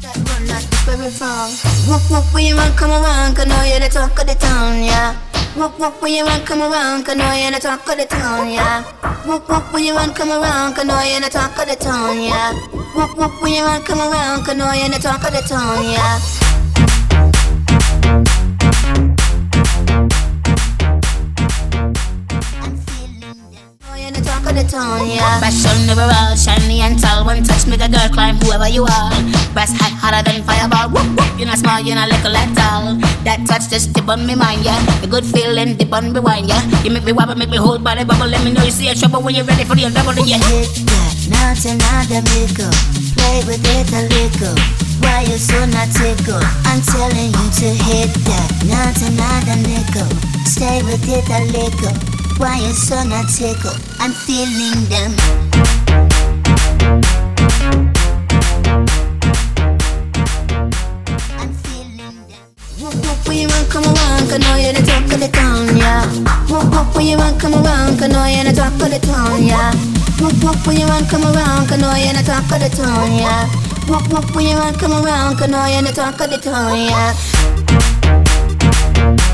That very far. Walk, walk, when you run, come around, cause know you're the talk of the town, yeah. Walk, walk, when you run, come around, cause know you're the talk of the town, yeah. Walk, walk, when you run, come around, cause know you're the talk of the town, yeah. Walk, walk, when you run, come around, cause know you're the talk of the town, yeah. Town, yeah. Fashion overall, shiny and tall. One touch make a girl climb whoever you are. Breast hot, hotter than fireball. Whoop whoop, you're not small, you're not little at all. That touch just dip on me mind, yeah. The good feeling dip on me wine, yeah. You make me wobble, make me hold body bubble. Let me know you see a trouble when you're ready for the double, yeah. Hit that, now another mickle. Play with it a little. Why you so not tickle? I'm telling you to hit that, not another nickel. Stay with it a little. Why you so not tickle? I'm feeling them. You run, come around, cause you're the of the town, yeah. You run, come around, cause know you're the talk of the town, yeah. You run, come around, cause you're the of the town, yeah. You run, come around, cause know you're the talk of the town, yeah.